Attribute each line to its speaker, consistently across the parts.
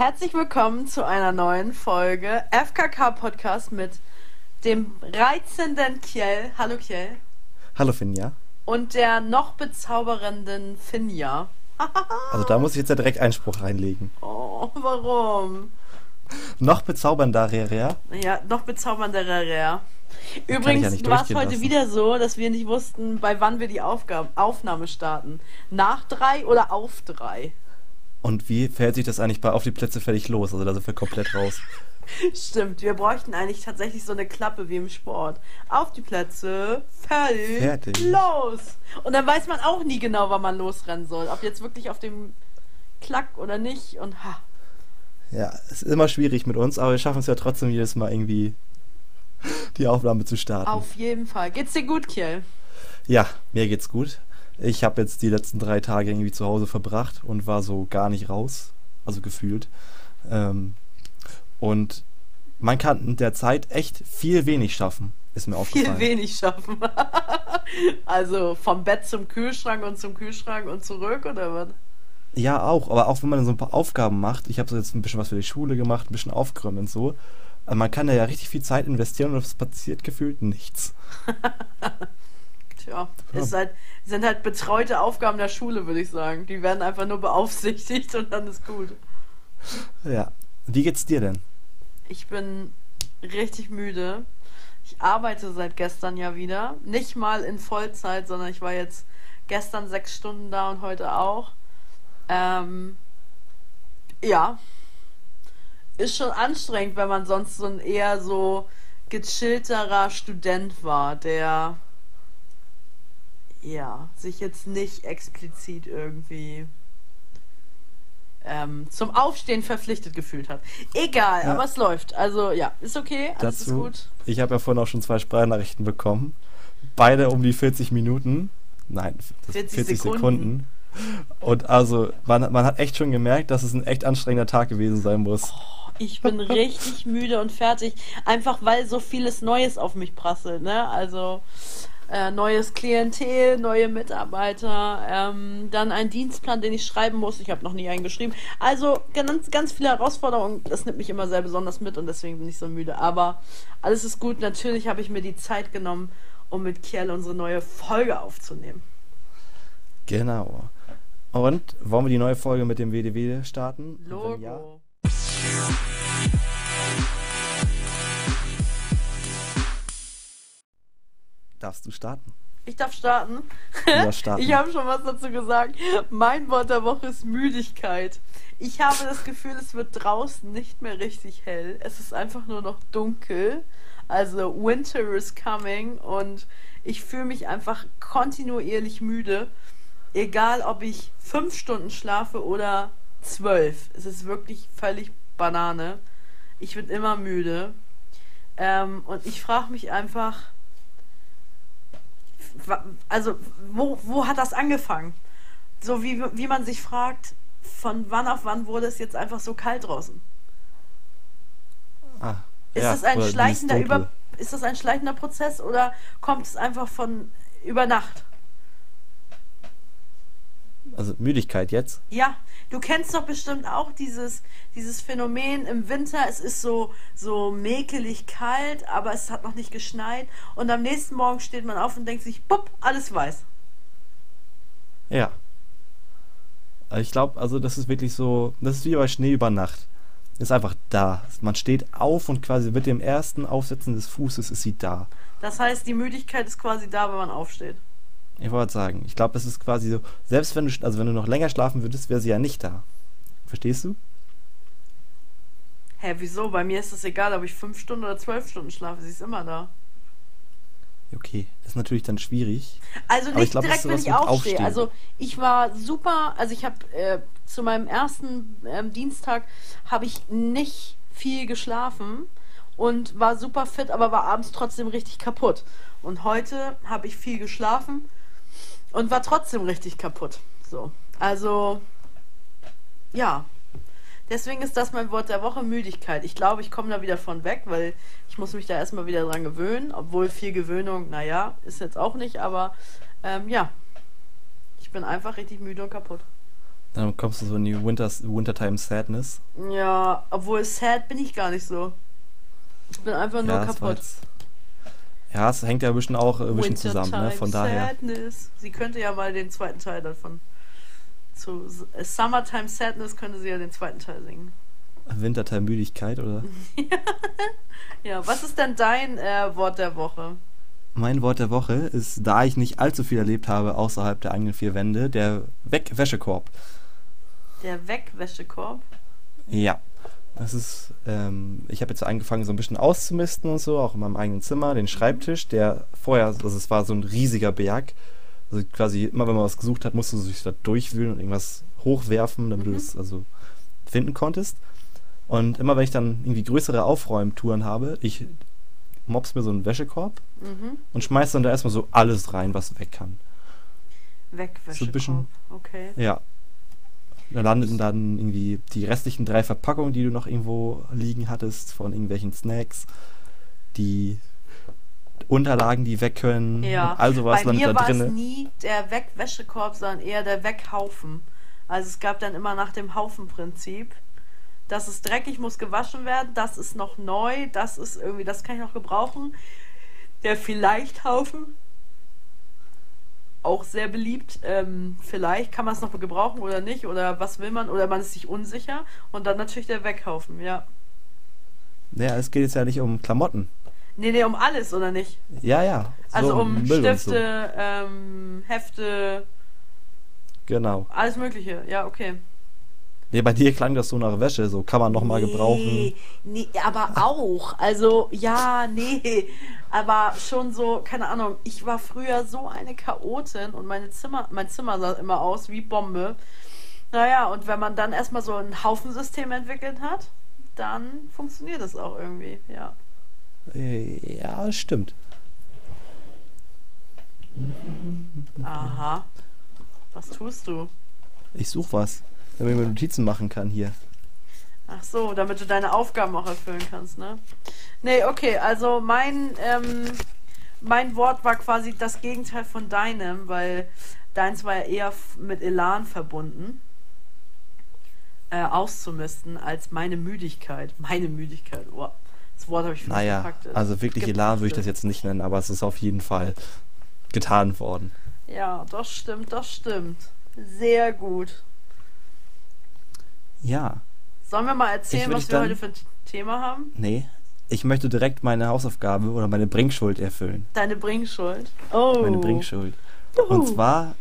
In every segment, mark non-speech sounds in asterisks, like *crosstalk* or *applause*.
Speaker 1: Herzlich willkommen zu einer neuen Folge FKK Podcast mit dem reizenden Kjell. Hallo Kjell.
Speaker 2: Hallo Finja.
Speaker 1: Und der noch bezaubernden Finja. *laughs*
Speaker 2: Also da muss ich jetzt ja direkt Einspruch reinlegen.
Speaker 1: Oh, warum?
Speaker 2: Noch bezaubernder.
Speaker 1: Ja, noch bezaubernder
Speaker 2: ja
Speaker 1: Übrigens
Speaker 2: nicht
Speaker 1: war es heute
Speaker 2: durchgehen
Speaker 1: wieder so, dass wir nicht wussten, bei wann wir die Aufgabe, Aufnahme starten. Nach drei oder auf drei?
Speaker 2: Und wie verhält sich das eigentlich bei Auf die Plätze fertig los? Also da sind wir komplett raus. *laughs*
Speaker 1: Stimmt, wir bräuchten eigentlich tatsächlich so eine Klappe wie im Sport. Auf die Plätze, fertig,
Speaker 2: Fertig.
Speaker 1: los! Und dann weiß man auch nie genau, wann man losrennen soll. Ob jetzt wirklich auf dem Klack oder nicht. Und ha.
Speaker 2: Ja, es ist immer schwierig mit uns, aber wir schaffen es ja trotzdem jedes Mal irgendwie die Aufnahme zu starten.
Speaker 1: Auf jeden Fall. Geht's dir gut, Kiel?
Speaker 2: Ja, mir geht's gut. Ich habe jetzt die letzten drei Tage irgendwie zu Hause verbracht und war so gar nicht raus, also gefühlt. Ähm, und man kann in der Zeit echt viel wenig schaffen, ist mir aufgefallen.
Speaker 1: Viel wenig schaffen. *laughs* also vom Bett zum Kühlschrank und zum Kühlschrank und zurück, oder was?
Speaker 2: Ja, auch, aber auch wenn man so ein paar Aufgaben macht, ich habe so jetzt ein bisschen was für die Schule gemacht, ein bisschen aufgeräumt und so, man kann da ja richtig viel Zeit investieren und es passiert gefühlt nichts. *laughs*
Speaker 1: Tja, es halt, sind halt betreute Aufgaben der Schule, würde ich sagen. Die werden einfach nur beaufsichtigt und dann ist gut.
Speaker 2: Ja. Wie geht's dir denn?
Speaker 1: Ich bin richtig müde. Ich arbeite seit gestern ja wieder. Nicht mal in Vollzeit, sondern ich war jetzt gestern sechs Stunden da und heute auch. Ähm, ja. Ist schon anstrengend, wenn man sonst so ein eher so gechillterer Student war, der ja, sich jetzt nicht explizit irgendwie ähm, zum Aufstehen verpflichtet gefühlt hat. Egal,
Speaker 2: Ja.
Speaker 1: aber es läuft. Also ja, ist okay, alles
Speaker 2: Dazu,
Speaker 1: ist gut.
Speaker 2: ich habe ja vorhin auch schon zwei Sprachnachrichten bekommen. Beide um die 40 Minuten. Nein, das
Speaker 1: 40
Speaker 2: 40,
Speaker 1: Sekunden.
Speaker 2: Sekunden. Und also, man, man hat echt schon gemerkt, dass es ein echt anstrengender Tag gewesen sein muss.
Speaker 1: Ich bin richtig *laughs* müde und fertig, einfach weil so vieles Neues auf mich prasselt, ne? Also äh, neues Klientel, neue Mitarbeiter, ähm, dann ein Dienstplan, den ich schreiben muss. Ich habe noch nie einen geschrieben. Also ganz, ganz viele Herausforderungen. Das nimmt mich immer sehr besonders mit und deswegen bin ich so müde. Aber alles ist gut. Natürlich habe ich mir die Zeit genommen, um mit Kiel unsere neue Folge aufzunehmen.
Speaker 2: Genau. Und wollen wir die neue Folge mit dem WDW starten?
Speaker 1: Logo.
Speaker 2: Darfst du starten.
Speaker 1: Ich darf starten.
Speaker 2: Darfst *laughs* starten.
Speaker 1: Ich habe schon was dazu gesagt. Mein Wort der Woche ist Müdigkeit. Ich habe das Gefühl, es wird draußen nicht mehr richtig hell. Es ist einfach nur noch dunkel. Also Winter is coming und ich fühle mich einfach kontinuierlich müde. Egal, ob ich fünf Stunden schlafe oder zwölf. Es ist wirklich völlig Banane. Ich bin immer müde. Ähm, und ich frage mich einfach, also wo, wo hat das angefangen? So wie, wie man sich fragt, von wann auf wann wurde es jetzt einfach so kalt draußen?
Speaker 2: Ah,
Speaker 1: Ist
Speaker 2: ja,
Speaker 1: das ein schleichender über ist das ein schleichender Prozess oder kommt es einfach von über Nacht?
Speaker 2: Also Müdigkeit jetzt?
Speaker 1: Ja, du kennst doch bestimmt auch dieses, dieses Phänomen im Winter, es ist so, so mäkelig kalt, aber es hat noch nicht geschneit und am nächsten Morgen steht man auf und denkt sich, bupp, alles weiß.
Speaker 2: Ja. Also Ich glaube, also das ist wirklich so, das ist wie bei Schnee über Nacht. Ist einfach da. Man steht auf und quasi mit dem ersten Aufsetzen des Fußes ist sie da.
Speaker 1: Das heißt, die Müdigkeit ist quasi da, wenn man aufsteht.
Speaker 2: Ich wollte sagen, ich glaube, das ist quasi so, selbst wenn du, also wenn du noch länger schlafen würdest, wäre sie ja nicht da. Verstehst du?
Speaker 1: Hä, wieso? Bei mir ist es egal, ob ich fünf Stunden oder zwölf Stunden schlafe, sie ist immer da.
Speaker 2: Okay, das ist natürlich dann schwierig.
Speaker 1: Also nicht
Speaker 2: ich glaub,
Speaker 1: direkt,
Speaker 2: ist
Speaker 1: wenn ich aufstehe.
Speaker 2: Aufstehen.
Speaker 1: Also ich war super, also ich habe äh, zu meinem ersten ähm, Dienstag habe ich nicht viel geschlafen und war super fit, aber war abends trotzdem richtig kaputt. Und heute habe ich viel geschlafen und war trotzdem richtig kaputt. So, also ja. Deswegen ist das mein Wort der Woche, Müdigkeit. Ich glaube, ich komme da wieder von weg, weil ich muss mich da erstmal wieder dran gewöhnen. Obwohl viel Gewöhnung, naja, ist jetzt auch nicht, aber ähm, ja. Ich bin einfach richtig müde und kaputt.
Speaker 2: Dann kommst du so in die Winters, Wintertime Sadness.
Speaker 1: Ja, obwohl sad bin ich gar nicht so. Ich bin einfach nur
Speaker 2: Ja,
Speaker 1: kaputt.
Speaker 2: jetzt, ja, es hängt ja ein bisschen auch ein bisschen zusammen, ne? Von daher.
Speaker 1: Sadness. Sie könnte ja mal den zweiten Teil davon. Zu äh, Summertime Sadness könnte sie ja den zweiten Teil singen.
Speaker 2: Wintertime Müdigkeit, oder? *laughs*
Speaker 1: Ja, was ist denn dein äh, Wort der Woche?
Speaker 2: Mein Wort der Woche ist, da ich nicht allzu viel erlebt habe außerhalb der eigenen vier Wände, der Wegwäschekorb.
Speaker 1: Der Wegwäschekorb.
Speaker 2: Ja. Das ist, ähm, ich habe jetzt angefangen, so ein bisschen auszumisten und so, auch in meinem eigenen Zimmer, den Schreibtisch, der vorher, also es war so ein riesiger Berg. Also quasi immer, wenn man was gesucht hat, musste du sich da durchwühlen und irgendwas hochwerfen, damit du
Speaker 1: Mhm.
Speaker 2: es also finden konntest. Und immer wenn ich dann irgendwie größere Aufräumtouren habe, ich mops mir so einen Wäschekorb
Speaker 1: Mhm.
Speaker 2: und schmeiß dann da erstmal so alles rein, was weg kann.
Speaker 1: Wegwäschekorb.
Speaker 2: So ein bisschen-
Speaker 1: Okay.
Speaker 2: Ja. Da landen dann irgendwie die restlichen drei Verpackungen, die du noch irgendwo liegen hattest, von irgendwelchen Snacks, die Unterlagen, die weg können,
Speaker 1: Ja.
Speaker 2: all sowas
Speaker 1: Bei
Speaker 2: landet
Speaker 1: mir
Speaker 2: da
Speaker 1: war es nie der Wegwäschekorb, sondern eher der Weghaufen. Also es gab dann immer nach dem Haufenprinzip. Das ist dreckig, muss gewaschen werden, das ist noch neu, das ist irgendwie, das kann ich noch gebrauchen. Der Vielleicht-Haufen, auch sehr beliebt. Ähm, vielleicht kann man es noch gebrauchen oder nicht, oder was will man, oder man ist sich unsicher. Und dann natürlich der Weghaufen, ja.
Speaker 2: Ja, es geht jetzt ja nicht um Klamotten.
Speaker 1: Nee, nee, um alles, oder nicht?
Speaker 2: Ja, ja. so
Speaker 1: Also um
Speaker 2: Müll
Speaker 1: Stifte, ähm, Hefte,
Speaker 2: So. Genau.
Speaker 1: Alles Mögliche, ja, okay.
Speaker 2: Nee, bei dir klang das so nach Wäsche, so kann man nochmal gebrauchen.
Speaker 1: Nee, nee, aber auch. Also, ja, nee. Aber schon so, keine Ahnung, ich war früher so eine Chaotin und meine Zimmer, mein Zimmer sah immer aus wie Bombe. Naja, und wenn man dann erstmal so ein Haufensystem entwickelt hat, dann funktioniert das auch irgendwie, ja.
Speaker 2: Ja, stimmt.
Speaker 1: Aha. Was tust du?
Speaker 2: Ich suche was, damit ich mir Notizen machen kann hier.
Speaker 1: Ach so, damit du deine Aufgaben auch erfüllen kannst, ne? Nee, okay, also mein, ähm, mein Wort war quasi das Gegenteil von deinem, weil deins war ja eher mit Elan verbunden, äh, auszumisten, als meine Müdigkeit. Meine Müdigkeit, oh, das Wort habe ich vielleicht
Speaker 2: Naja,
Speaker 1: gepackt.
Speaker 2: also wirklich Elan würde ich das jetzt nicht nennen, aber es ist auf jeden Fall getan worden.
Speaker 1: Ja, das stimmt, das stimmt. Sehr gut.
Speaker 2: Ja,
Speaker 1: Sollen wir mal erzählen, was wir
Speaker 2: dann-
Speaker 1: heute für ein Thema haben?
Speaker 2: nee. Ich möchte direkt meine Hausaufgabe oder meine Bringschuld erfüllen.
Speaker 1: Deine Bringschuld. Oh.
Speaker 2: Meine Bringschuld. Und zwar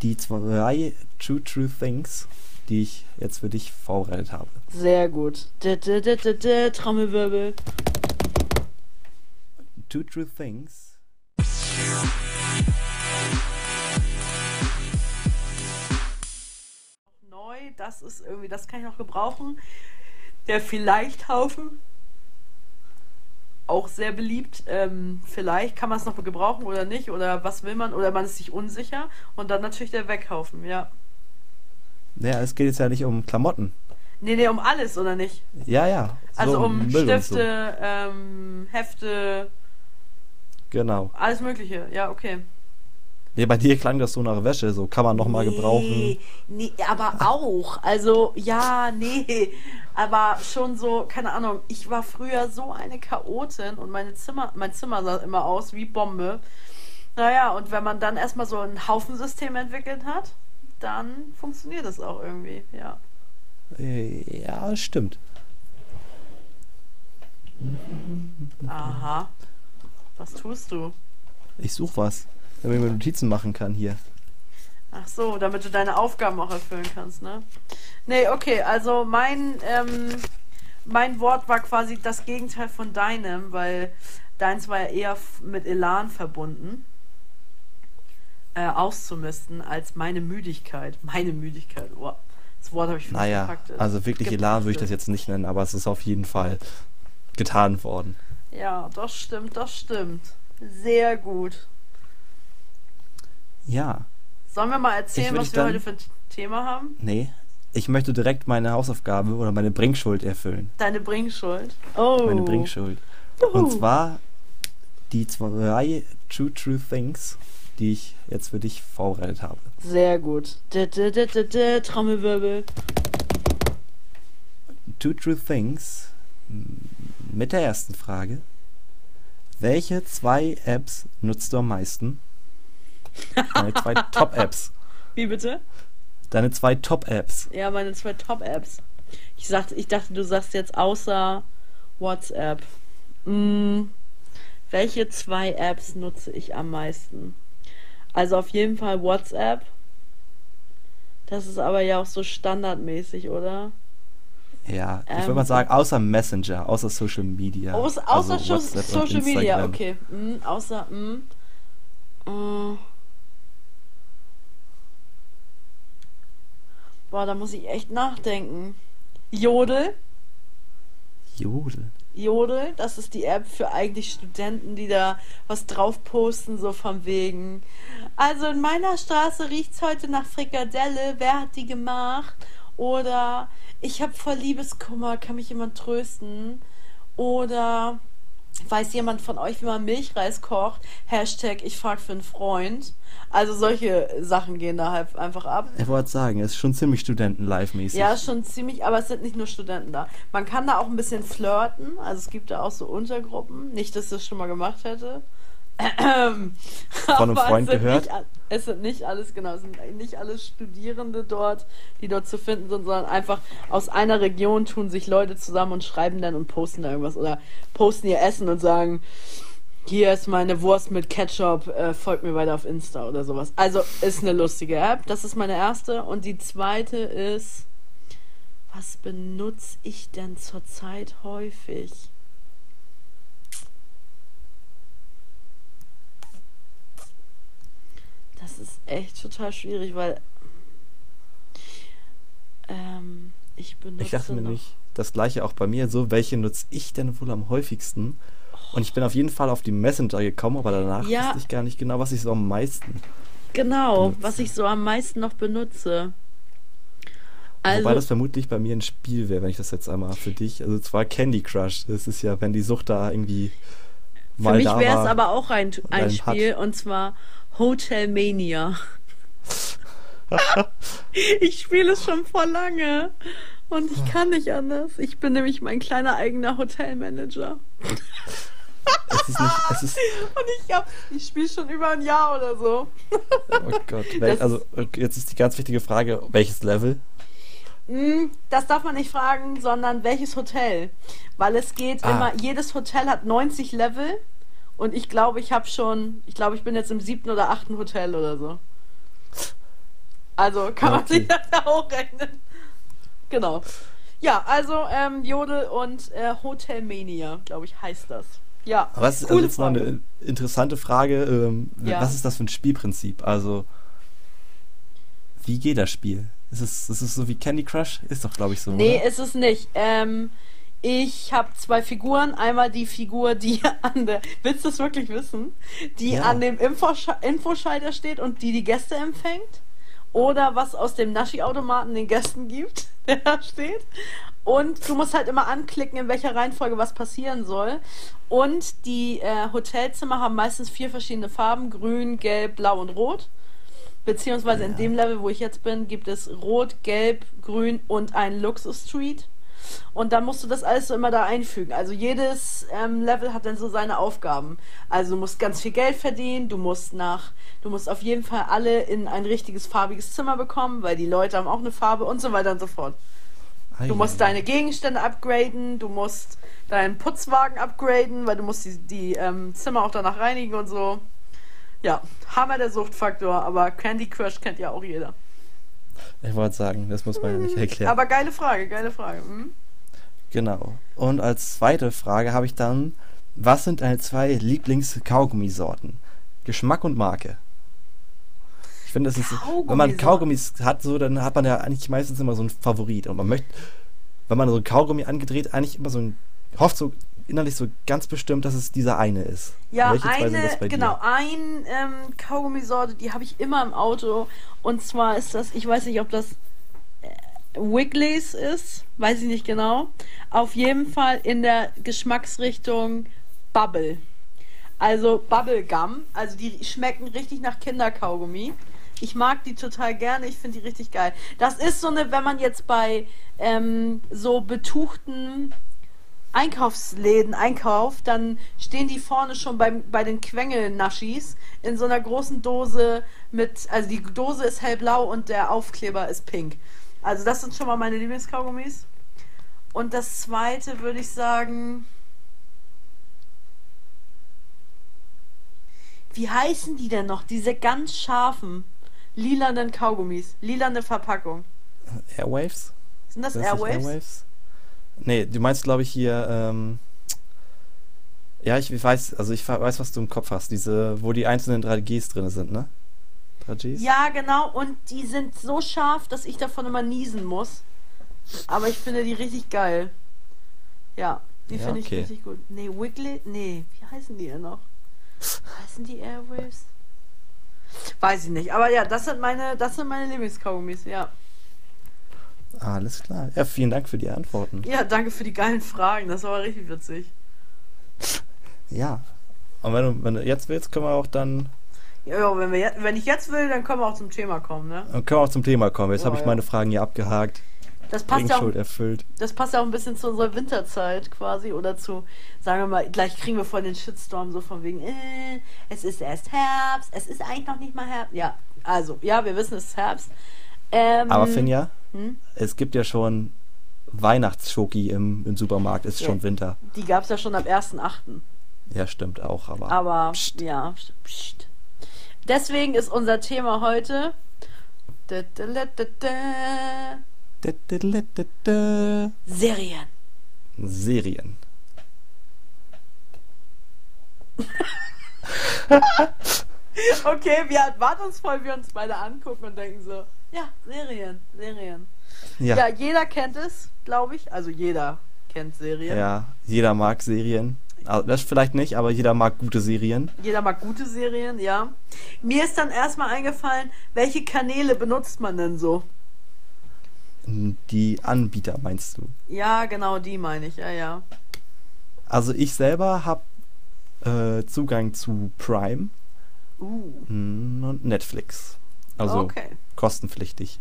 Speaker 2: die zwei True True Things, die ich jetzt für dich vorbereitet habe.
Speaker 1: Sehr gut. -d -d -d Trommelwirbel.
Speaker 2: Two True Things.
Speaker 1: Das ist irgendwie, das kann ich noch gebrauchen. Der Vielleicht-Haufen. Auch sehr beliebt. Ähm, vielleicht kann man es noch gebrauchen oder nicht, oder was will man, oder man ist sich unsicher. Und dann natürlich der Weghaufen, ja.
Speaker 2: Ja, es geht jetzt ja nicht um Klamotten.
Speaker 1: Nee, nee, um alles, oder nicht?
Speaker 2: Ja, ja. so
Speaker 1: Also um
Speaker 2: und
Speaker 1: Stifte, ähm, Hefte,
Speaker 2: So. Genau.
Speaker 1: alles Mögliche, ja, okay.
Speaker 2: Nee, bei dir klang das so nach Wäsche, so kann man nochmal gebrauchen.
Speaker 1: Nee, nee, aber auch. Also, ja, nee. Aber schon so, keine Ahnung, ich war früher so eine Chaotin und meine Zimmer, mein Zimmer sah immer aus wie Bombe. Naja, und wenn man dann erstmal so ein Haufensystem entwickelt hat, dann funktioniert das auch irgendwie, ja.
Speaker 2: Ja, stimmt.
Speaker 1: Aha. Was tust du?
Speaker 2: Ich suche was, damit ich mir Notizen machen kann hier.
Speaker 1: Ach so, damit du deine Aufgaben auch erfüllen kannst, ne? Nee, okay, also mein, ähm, mein Wort war quasi das Gegenteil von deinem, weil deins war ja eher mit Elan verbunden, äh, auszumisten, als meine Müdigkeit. Meine Müdigkeit, oh, das Wort habe ich vielleicht
Speaker 2: Naja,
Speaker 1: gepackt.
Speaker 2: also wirklich Elan würde ich das jetzt nicht nennen, aber es ist auf jeden Fall getan worden.
Speaker 1: Ja, das stimmt, das stimmt. Sehr gut.
Speaker 2: Ja,
Speaker 1: Sollen wir mal erzählen, was wir
Speaker 2: dann-
Speaker 1: heute für ein Thema haben?
Speaker 2: nee. Ich möchte direkt meine Hausaufgabe oder meine Bringschuld erfüllen.
Speaker 1: Deine Bringschuld. Oh.
Speaker 2: Meine Bringschuld. Und zwar die zwei True True Things, die ich jetzt für dich vorbereitet habe.
Speaker 1: Sehr gut. -d -d -d Trommelwirbel.
Speaker 2: Two True Things mit der ersten Frage. Welche zwei Apps nutzt du am meisten? Deine zwei *laughs* Top-Apps.
Speaker 1: Wie bitte?
Speaker 2: Deine zwei Top-Apps.
Speaker 1: Ja, meine zwei Top-Apps. Ich, ich dachte, du sagst jetzt außer WhatsApp. Hm, welche zwei Apps nutze ich am meisten? Also auf jeden Fall WhatsApp. Das ist aber ja auch so standardmäßig, oder?
Speaker 2: Ja, ich
Speaker 1: Ähm,
Speaker 2: würde mal sagen, außer Messenger, außer Social Media.
Speaker 1: Aus, außer
Speaker 2: also WhatsApp und
Speaker 1: Social Media, okay. Hm, außer, hm. Äh. Boah, da muss ich echt nachdenken. Jodel.
Speaker 2: Jodel.
Speaker 1: Jodel, das ist die App für eigentlich Studenten, die da was drauf posten, so von wegen. Also in meiner Straße riecht's heute nach Frikadelle, wer hat die gemacht? Oder ich habe voll Liebeskummer, kann mich jemand trösten? Oder weiß jemand von euch, wie man Milchreis kocht? Hashtag ich frag für einen Freund. Also solche Sachen gehen da halt einfach ab.
Speaker 2: Ich wollte sagen, es ist schon ziemlich Studenten-Live-mäßig.
Speaker 1: Ja, schon ziemlich, aber es sind nicht nur Studenten da. Man kann da auch ein bisschen flirten, also es gibt da auch so Untergruppen. Nicht, dass ich das schon mal gemacht hätte.
Speaker 2: Von einem Freund gehört?
Speaker 1: Nicht, es sind nicht alles, genau, es sind nicht alles Studierende dort, die dort zu finden sind, sondern einfach aus einer Region tun sich Leute zusammen und schreiben dann und posten da irgendwas oder posten ihr Essen und sagen, hier ist meine Wurst mit Ketchup, äh, folgt mir weiter auf Insta oder sowas. Also ist eine lustige App. Das ist meine erste. Und die zweite ist, was benutze ich denn zurzeit häufig? Das ist echt total schwierig, weil ähm, ich benutze
Speaker 2: Ich dachte mir nicht, das gleiche auch bei mir. So, welche nutze ich denn wohl am häufigsten? Und ich bin auf jeden Fall auf die Messenger gekommen, aber danach
Speaker 1: Ja.
Speaker 2: wusste ich gar nicht genau, was ich so am meisten.
Speaker 1: Genau,
Speaker 2: benutze.
Speaker 1: was ich so am meisten noch benutze. Also,
Speaker 2: Wobei das vermutlich bei mir ein Spiel wäre, wenn ich das jetzt einmal für dich. Also zwar Candy Crush. Das ist ja, wenn die Sucht da irgendwie
Speaker 1: für mich wäre es aber auch ein, ein Spiel und zwar Hotel Mania. *laughs* ich spiele es schon vor lange und ich kann nicht anders. Ich bin nämlich mein kleiner eigener Hotelmanager.
Speaker 2: Es ist nicht, es ist, *laughs*
Speaker 1: Und ich hab, ich spiele schon über ein Jahr oder so.
Speaker 2: oh Gott. Wel,
Speaker 1: Das-
Speaker 2: also jetzt ist die ganz wichtige Frage, welches Level?
Speaker 1: Mm, Das darf man nicht fragen, sondern welches Hotel. Weil es geht
Speaker 2: Ah.
Speaker 1: immer, jedes Hotel hat 90 Level und ich glaube, ich habe schon, ich glaube, ich bin jetzt im siebten oder achten Hotel oder so. Also kann man
Speaker 2: Okay.
Speaker 1: sich das ja auch rechnen. Genau. Ja, also ähm, Jodel und äh, Hotelmania, glaube ich, heißt das. Ja,
Speaker 2: Aber es ist also jetzt noch
Speaker 1: Frage.
Speaker 2: eine interessante Frage. Ähm,
Speaker 1: Ja.
Speaker 2: Was ist das für ein Spielprinzip? Also, wie geht das Spiel? Ist es, ist es so wie Candy Crush? Ist doch, glaube ich, so.
Speaker 1: Nee,
Speaker 2: oder?
Speaker 1: ist es nicht. Ähm, ich habe zwei Figuren. Einmal die Figur, die *laughs* an der. Willst du es wirklich wissen? Die
Speaker 2: Ja.
Speaker 1: an dem Infosche Infoschalter steht und die die Gäste empfängt. Oder was aus dem Naschi-Automaten den Gästen gibt, *laughs* der da steht. Und du musst halt immer anklicken, in welcher Reihenfolge was passieren soll. Und die äh, Hotelzimmer haben meistens vier verschiedene Farben: Grün, Gelb, Blau und Rot. Beziehungsweise in
Speaker 2: Ja.
Speaker 1: dem Level, wo ich jetzt bin, gibt es Rot, Gelb, Grün und ein Luxus-Street. Und dann musst du das alles so immer da einfügen. Also jedes ähm, Level hat dann so seine Aufgaben. Also du musst ganz viel Geld verdienen, du musst nach, du musst auf jeden Fall alle in ein richtiges farbiges Zimmer bekommen, weil die Leute haben auch eine Farbe und so weiter und so fort. Du
Speaker 2: Ei,
Speaker 1: musst
Speaker 2: ei,
Speaker 1: deine Gegenstände upgraden, du musst deinen Putzwagen upgraden, weil du musst die, die ähm, Zimmer auch danach reinigen und so. Ja, Hammer der Suchtfaktor, aber Candy Crush kennt ja auch jeder.
Speaker 2: Ich wollte sagen, das muss man ja nicht erklären.
Speaker 1: Aber geile Frage, geile Frage. Hm?
Speaker 2: Genau. Und als zweite Frage habe ich dann, was sind deine zwei Lieblings-Kaugummisorten? Geschmack und Marke. Ich finde, das ist, wenn man. Kaugummis hat, so, dann hat man ja eigentlich meistens immer so einen Favorit. Und man möchte, wenn man so ein Kaugummi angedreht, eigentlich immer so ein, hofft so innerlich so ganz bestimmt, dass es dieser eine ist.
Speaker 1: Ja,
Speaker 2: Welche
Speaker 1: eine, genau, ein ähm, Kaugummisorte, die habe ich immer im Auto. Und zwar ist das, ich weiß nicht, ob das äh, Wigglies ist, weiß ich nicht genau. Auf jeden Fall in der Geschmacksrichtung Bubble. Also Bubblegum, also die schmecken richtig nach Kinderkaugummi. Ich mag die total gerne, ich finde die richtig geil. Das ist so eine, wenn man jetzt bei ähm, so betuchten Einkaufsläden einkauft, dann stehen die vorne schon bei, bei den Quengelnaschis in so einer großen Dose mit, also die Dose ist hellblau und der Aufkleber ist pink. Also das sind schon mal meine Lieblingskaugummis. Und das zweite würde ich sagen, wie heißen die denn noch? Diese ganz scharfen, lilanen Kaugummis, lilane Verpackung.
Speaker 2: Airwaves?
Speaker 1: Sind das
Speaker 2: das
Speaker 1: Airwaves?
Speaker 2: Airwaves? Nee, du meinst, glaube ich, hier, ähm, ja, ich weiß, also ich weiß, was du im Kopf hast. Diese, wo die einzelnen 3Gs drin sind, ne? 3Gs?
Speaker 1: Ja, genau. Und die sind so scharf, dass ich davon immer niesen muss. Aber ich finde die richtig geil. Ja, die
Speaker 2: Ja,
Speaker 1: finde ich
Speaker 2: okay.
Speaker 1: richtig gut. Nee, Wiggly? Nee, wie heißen die denn noch? Heißen die Airwaves? Weiß ich nicht. Aber ja, das sind meine, das sind meine Lieblingskaugummis, ja.
Speaker 2: Alles klar. Ja, vielen Dank für die Antworten.
Speaker 1: Ja, danke für die geilen Fragen. Das war richtig witzig.
Speaker 2: Ja. Und wenn du, wenn du jetzt willst, können wir auch dann,
Speaker 1: Ja, wenn, wir wenn ich jetzt will, dann können wir auch zum Thema kommen, ne?
Speaker 2: dann können wir auch zum Thema kommen. Jetzt
Speaker 1: Ja,
Speaker 2: habe ich
Speaker 1: ja.
Speaker 2: meine Fragen hier abgehakt.
Speaker 1: Das passt ja auch
Speaker 2: erfüllt.
Speaker 1: Das passt ja auch ein bisschen zu unserer Winterzeit quasi oder zu, sagen wir mal, gleich kriegen wir voll den Shitstorm so von wegen, äh, es ist erst Herbst, es ist eigentlich noch nicht mal Herbst. Ja, also, ja, wir wissen, es ist Herbst. Ähm,
Speaker 2: Aber Finja,
Speaker 1: hm?
Speaker 2: es gibt ja schon Weihnachtsschoki im, im Supermarkt. Ist
Speaker 1: Ja.
Speaker 2: schon Winter.
Speaker 1: Die gab es ja schon ab 1.8.
Speaker 2: Ja, stimmt auch, aber.
Speaker 1: Aber,
Speaker 2: Psst.
Speaker 1: ja, pst, pst. Deswegen ist unser Thema heute da, da, da, da, da,
Speaker 2: Da, da, da, da, da.
Speaker 1: Serien.
Speaker 2: Serien. *laughs*
Speaker 1: Okay, wie erwartungsvoll wir uns beide angucken und denken so, ja, Serien, Serien.
Speaker 2: Ja,
Speaker 1: Ja, jeder kennt es, glaube ich. Also jeder kennt Serien.
Speaker 2: ja, jeder mag Serien. Also das vielleicht nicht, aber jeder mag gute Serien.
Speaker 1: Jeder mag gute Serien, ja. Mir ist dann erstmal eingefallen, welche Kanäle benutzt man denn so?
Speaker 2: Die Anbieter meinst du?
Speaker 1: Ja, genau, die meine ich, ja, ja.
Speaker 2: Also ich selber habe äh, Zugang zu Prime
Speaker 1: Uh,
Speaker 2: mm, und Netflix. Also
Speaker 1: okay.
Speaker 2: kostenpflichtig.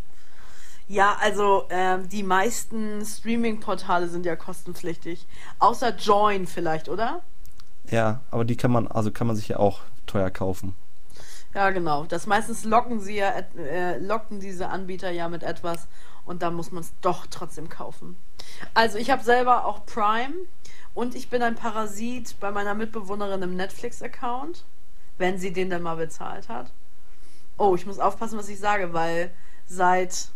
Speaker 1: Ja, also ähm, die meisten Streaming-Portale sind ja kostenpflichtig. Außer Join vielleicht, oder?
Speaker 2: Ja, aber die kann man, also kann man sich ja auch teuer kaufen.
Speaker 1: Ja, genau. Das meistens locken sie ja, äh, locken diese Anbieter ja mit etwas und dann muss man es doch trotzdem kaufen. Also ich habe selber auch Prime und ich bin ein Parasit bei meiner Mitbewohnerin im Netflix-Account, wenn sie den dann mal bezahlt hat. Oh, ich muss aufpassen, was ich sage, weil seit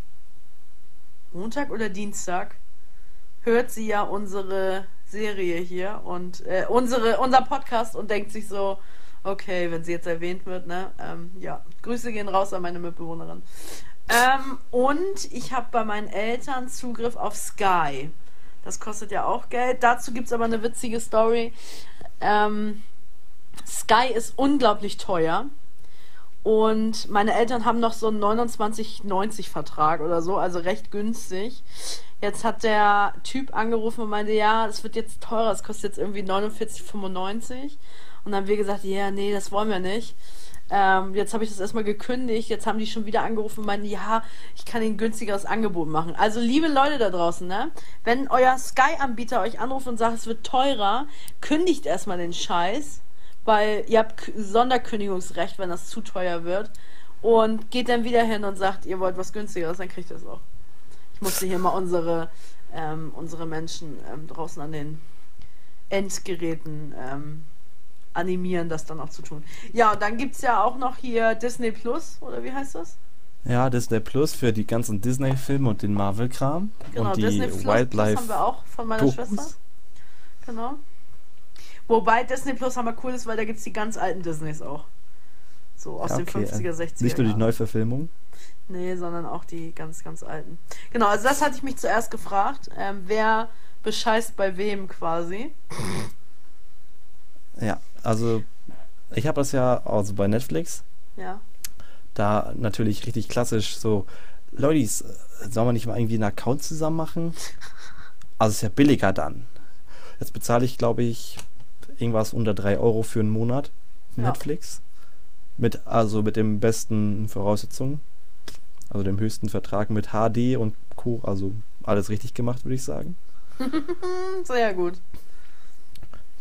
Speaker 1: Montag oder Dienstag hört sie ja unsere Serie hier und äh, unsere, unser Podcast und denkt sich so, okay, wenn sie jetzt erwähnt wird, ne? Ähm, ja, Grüße gehen raus an meine Mitbewohnerin. Ähm, und ich habe bei meinen Eltern Zugriff auf Sky. Das kostet ja auch Geld. Dazu gibt es aber eine witzige Story. Ähm, Sky ist unglaublich teuer. Und meine Eltern haben noch so einen 29,90 Vertrag oder so, also recht günstig. Jetzt hat der Typ angerufen und meinte, ja, es wird jetzt teurer, es kostet jetzt irgendwie 49,95. Und dann haben wir gesagt, ja, nee, das wollen wir nicht. Ähm, jetzt habe ich das erstmal gekündigt, jetzt haben die schon wieder angerufen und meinten, ja, ich kann ihnen ein günstigeres Angebot machen. Also liebe Leute da draußen, ne? Wenn euer Sky-Anbieter euch anruft und sagt, es wird teurer, kündigt erstmal den Scheiß, weil ihr habt Sonderkündigungsrecht, wenn das zu teuer wird. Und geht dann wieder hin und sagt, ihr wollt was günstigeres, dann kriegt ihr es auch. Ich musste hier mal unsere, ähm, unsere Menschen ähm, draußen an den Endgeräten ähm, animieren, das dann auch zu tun. Ja, und dann gibt es ja auch noch hier Disney Plus, oder wie heißt das?
Speaker 2: Ja, Disney Plus für die ganzen Disney-Filme und den Marvel-Kram.
Speaker 1: Genau,
Speaker 2: und die
Speaker 1: Disney Plus,
Speaker 2: Wildlife.
Speaker 1: haben wir auch von meiner
Speaker 2: Dokus.
Speaker 1: Schwester. Genau. Wobei Disney Plus hammer cool ist, weil da gibt es die ganz alten Disneys auch. So aus
Speaker 2: Ja,
Speaker 1: den
Speaker 2: okay,
Speaker 1: 50er, 60er.
Speaker 2: Nicht nur die. Neuverfilmung.
Speaker 1: Nee, sondern auch die ganz, ganz alten. Genau, also das hatte ich mich zuerst gefragt. Ähm, wer bescheißt bei wem quasi?
Speaker 2: Ja, also ich habe das ja also bei Netflix.
Speaker 1: Ja.
Speaker 2: Da natürlich richtig klassisch so, Leute, sollen wir nicht mal irgendwie einen Account zusammen machen? Also ist ja billiger dann. Jetzt bezahle ich, glaube ich, irgendwas unter 3 Euro für einen Monat
Speaker 1: Ja.
Speaker 2: Netflix. Mit, also mit den besten Voraussetzungen. Also dem höchsten Vertrag mit HD und Co. Also alles richtig gemacht, würde ich sagen. *laughs*
Speaker 1: Sehr gut.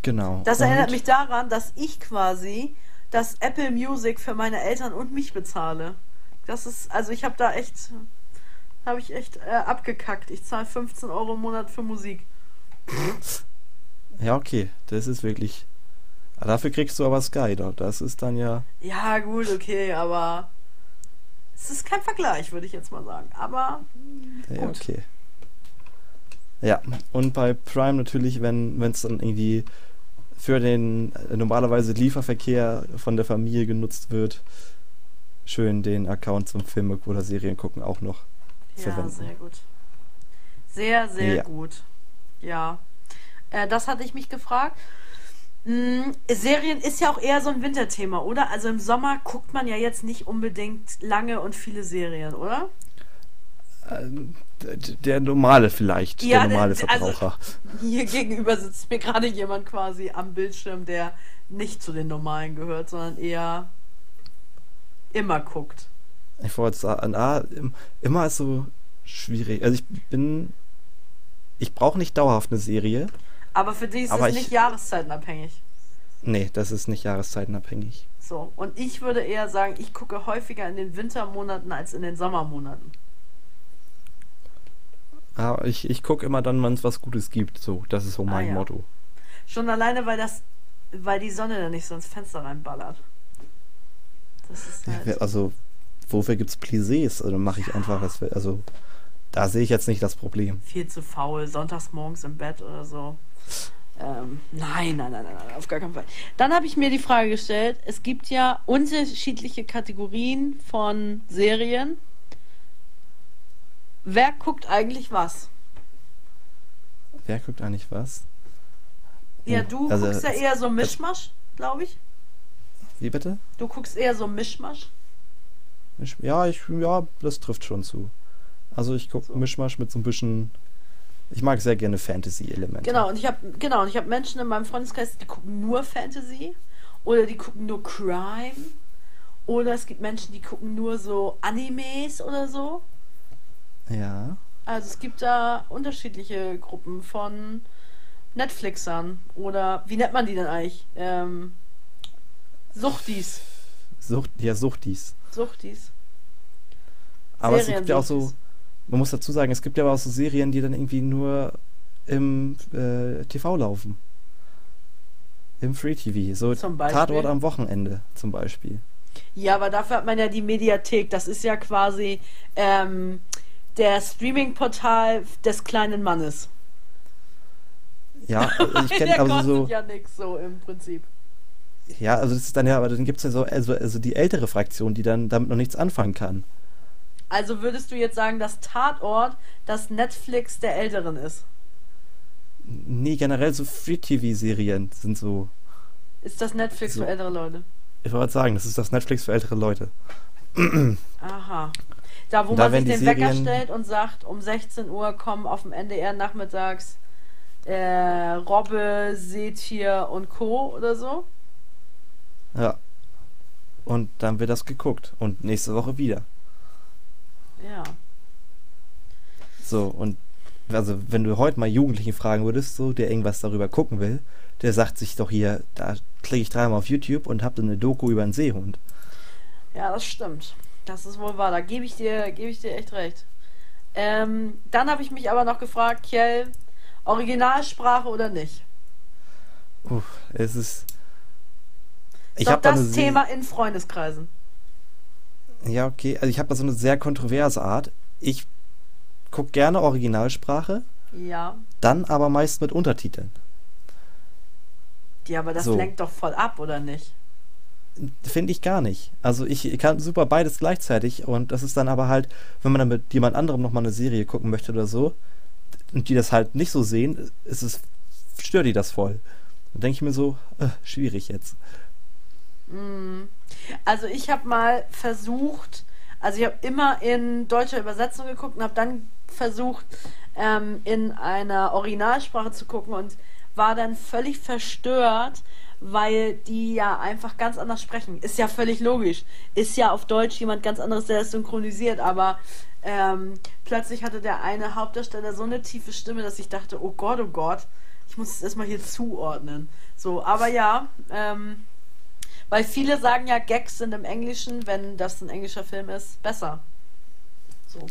Speaker 2: Genau.
Speaker 1: Das
Speaker 2: Und-
Speaker 1: erinnert mich daran, dass ich quasi das Apple Music für meine Eltern und mich bezahle. Das ist, also ich habe da echt, habe ich echt äh, abgekackt. Ich zahle 15 Euro im Monat für Musik. *laughs*
Speaker 2: Ja, okay. Das ist wirklich. Ah, Dafür kriegst du aber Sky dort. Das ist dann ja.
Speaker 1: Ja, gut, okay, aber es ist kein Vergleich, würde ich jetzt mal sagen. Aber
Speaker 2: Ja,
Speaker 1: Gut.
Speaker 2: okay. Ja, und bei Prime natürlich, wenn es dann irgendwie für den äh, normalerweise Lieferverkehr von der Familie genutzt wird, schön den Account zum Filme oder Serien gucken auch noch
Speaker 1: ja,
Speaker 2: verwenden.
Speaker 1: sehr gut. Sehr, sehr
Speaker 2: Ja.
Speaker 1: gut. Ja. Äh, das hatte ich mich gefragt. Mm, Serien ist ja auch eher so ein Winterthema, oder? Also im Sommer guckt man ja jetzt nicht unbedingt lange und viele Serien, oder?
Speaker 2: Ähm, Der normale vielleicht,
Speaker 1: Ja,
Speaker 2: der normale
Speaker 1: also-
Speaker 2: Verbraucher.
Speaker 1: Hier gegenüber sitzt mir gerade jemand quasi am Bildschirm, der nicht zu den Normalen gehört, sondern eher immer guckt.
Speaker 2: Ich wollte sagen, ah, im- immer ist so schwierig. Also ich bin, ich brauche nicht dauerhaft eine Serie.
Speaker 1: Aber für dich ist
Speaker 2: Aber
Speaker 1: es
Speaker 2: ich-
Speaker 1: nicht jahreszeitenabhängig.
Speaker 2: Nee, das ist nicht jahreszeitenabhängig.
Speaker 1: So. Und ich würde eher sagen, ich gucke häufiger in den Wintermonaten als in den Sommermonaten.
Speaker 2: Aber ich, ich gucke immer dann, wenn es was Gutes gibt. So, das ist so
Speaker 1: Ah,
Speaker 2: mein
Speaker 1: ja.
Speaker 2: Motto.
Speaker 1: Schon alleine, weil das, weil die Sonne dann nicht so ins Fenster reinballert. Das ist halt.
Speaker 2: Ja, also, wofür gibt's Plissés? Also mache ich einfach das. Also, da sehe ich jetzt nicht das Problem.
Speaker 1: viel zu faul, sonntags morgens im Bett oder so. Ähm, nein, nein, nein, nein, auf gar keinen Fall. Dann habe ich mir die Frage gestellt, es gibt ja unterschiedliche Kategorien von Serien. Wer guckt eigentlich was?
Speaker 2: Wer guckt eigentlich was?
Speaker 1: Ja,
Speaker 2: Oh,
Speaker 1: du
Speaker 2: also,
Speaker 1: guckst ja eher so Mischmasch, glaube ich.
Speaker 2: Wie bitte?
Speaker 1: Du guckst eher so Mischmasch.
Speaker 2: Misch- Ja, ich, ja, das trifft schon zu. Also ich gucke
Speaker 1: So.
Speaker 2: Mischmasch mit so ein bisschen. Ich mag sehr gerne Fantasy-Elemente.
Speaker 1: Genau, und ich habe genau, und ich habe Menschen in meinem Freundeskreis, die gucken nur Fantasy oder die gucken nur Crime oder es gibt Menschen, die gucken nur so Animes oder so.
Speaker 2: Ja.
Speaker 1: Also es gibt da unterschiedliche Gruppen von Netflixern oder wie nennt man die denn eigentlich? Ähm, Suchtis.
Speaker 2: Sucht, ja, Suchtis.
Speaker 1: Suchtis.
Speaker 2: Aber es gibt ja auch so. Man muss dazu sagen, es gibt ja aber auch so Serien, die dann irgendwie nur im äh, TV laufen. Im Free TV. So? Tatort am Wochenende zum Beispiel.
Speaker 1: Ja, aber dafür hat man ja die Mediathek. Das ist ja quasi ähm, der Streaming-Portal des kleinen Mannes.
Speaker 2: Ja, *laughs* also ich kenne
Speaker 1: Der
Speaker 2: also
Speaker 1: kostet
Speaker 2: so.
Speaker 1: ja nichts so im Prinzip.
Speaker 2: Ja, also das ist dann ja, aber dann gibt es ja so, also, also die ältere Fraktion, die dann damit noch nichts anfangen kann.
Speaker 1: Also würdest du jetzt sagen, dass Tatort das Netflix der Älteren ist?
Speaker 2: Nee, generell so Free-TV-Serien sind so.
Speaker 1: Ist das Netflix
Speaker 2: So.
Speaker 1: für ältere Leute?
Speaker 2: Ich wollte sagen, das ist das Netflix für ältere Leute.
Speaker 1: Aha. Da, wo
Speaker 2: Da
Speaker 1: man sich den
Speaker 2: die
Speaker 1: Wecker
Speaker 2: Serien-
Speaker 1: stellt und sagt, um 16 Uhr kommen auf dem NDR nachmittags äh, Robbe, Seetier und Co. oder so.
Speaker 2: Ja. Und dann wird das geguckt. Und nächste Woche wieder.
Speaker 1: Ja.
Speaker 2: So, und also wenn du heute mal Jugendlichen fragen würdest, so, der irgendwas darüber gucken will, der sagt sich doch hier, da klicke ich dreimal auf YouTube und hab dann eine Doku über einen Seehund.
Speaker 1: Ja, das stimmt. Das ist wohl wahr. Da gebe ich dir, gebe ich dir echt recht. Ähm, dann habe ich mich aber noch gefragt, Kjell, Originalsprache oder nicht?
Speaker 2: Uff, es ist. Ich habe da
Speaker 1: das
Speaker 2: Se-
Speaker 1: Thema in Freundeskreisen.
Speaker 2: Ja, okay. Also ich habe da so eine sehr kontroverse Art. Ich gucke gerne Originalsprache,
Speaker 1: Ja.
Speaker 2: dann aber meist mit Untertiteln.
Speaker 1: Ja, aber das
Speaker 2: So.
Speaker 1: lenkt doch voll ab, oder nicht?
Speaker 2: Finde ich gar nicht. Also ich kann super beides gleichzeitig und das ist dann aber halt, wenn man dann mit jemand anderem nochmal eine Serie gucken möchte oder so und die das halt nicht so sehen, ist es, stört die das voll. Dann denke ich mir so, äh, schwierig jetzt.
Speaker 1: Mm. Also ich habe mal versucht, also ich habe immer in deutscher Übersetzung geguckt und habe dann versucht, ähm, in einer Originalsprache zu gucken und war dann völlig verstört, weil die ja einfach ganz anders sprechen. Ist ja völlig logisch. Ist ja auf Deutsch jemand ganz anderes, der das synchronisiert, aber ähm, plötzlich hatte der eine Hauptdarsteller so eine tiefe Stimme, dass ich dachte, oh Gott, oh Gott, ich muss es erstmal hier zuordnen. So, aber ja, ähm, weil viele sagen ja, Gags sind im Englischen, wenn das ein englischer Film ist, besser. So.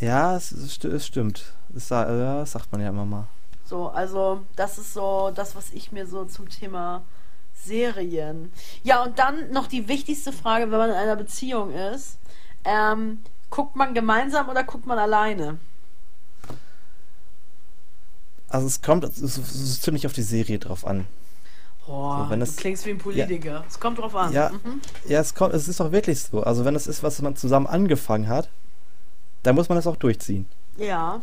Speaker 2: Ja, es, es stimmt. Das, ja, das sagt man ja immer mal.
Speaker 1: So, also das ist so das, was ich mir so zum Thema Serien. Ja, und dann noch die wichtigste Frage, wenn man in einer Beziehung ist. Ähm, guckt man gemeinsam oder guckt man alleine?
Speaker 2: Also es kommt es ist, es ist ziemlich auf die Serie drauf an.
Speaker 1: Oh, so, wenn es, du klingst wie ein Politiker. Ja, es kommt drauf an.
Speaker 2: Ja, mhm. ja es, kommt, es ist auch wirklich so. Also wenn es ist, was man zusammen angefangen hat, dann muss man das auch durchziehen.
Speaker 1: Ja.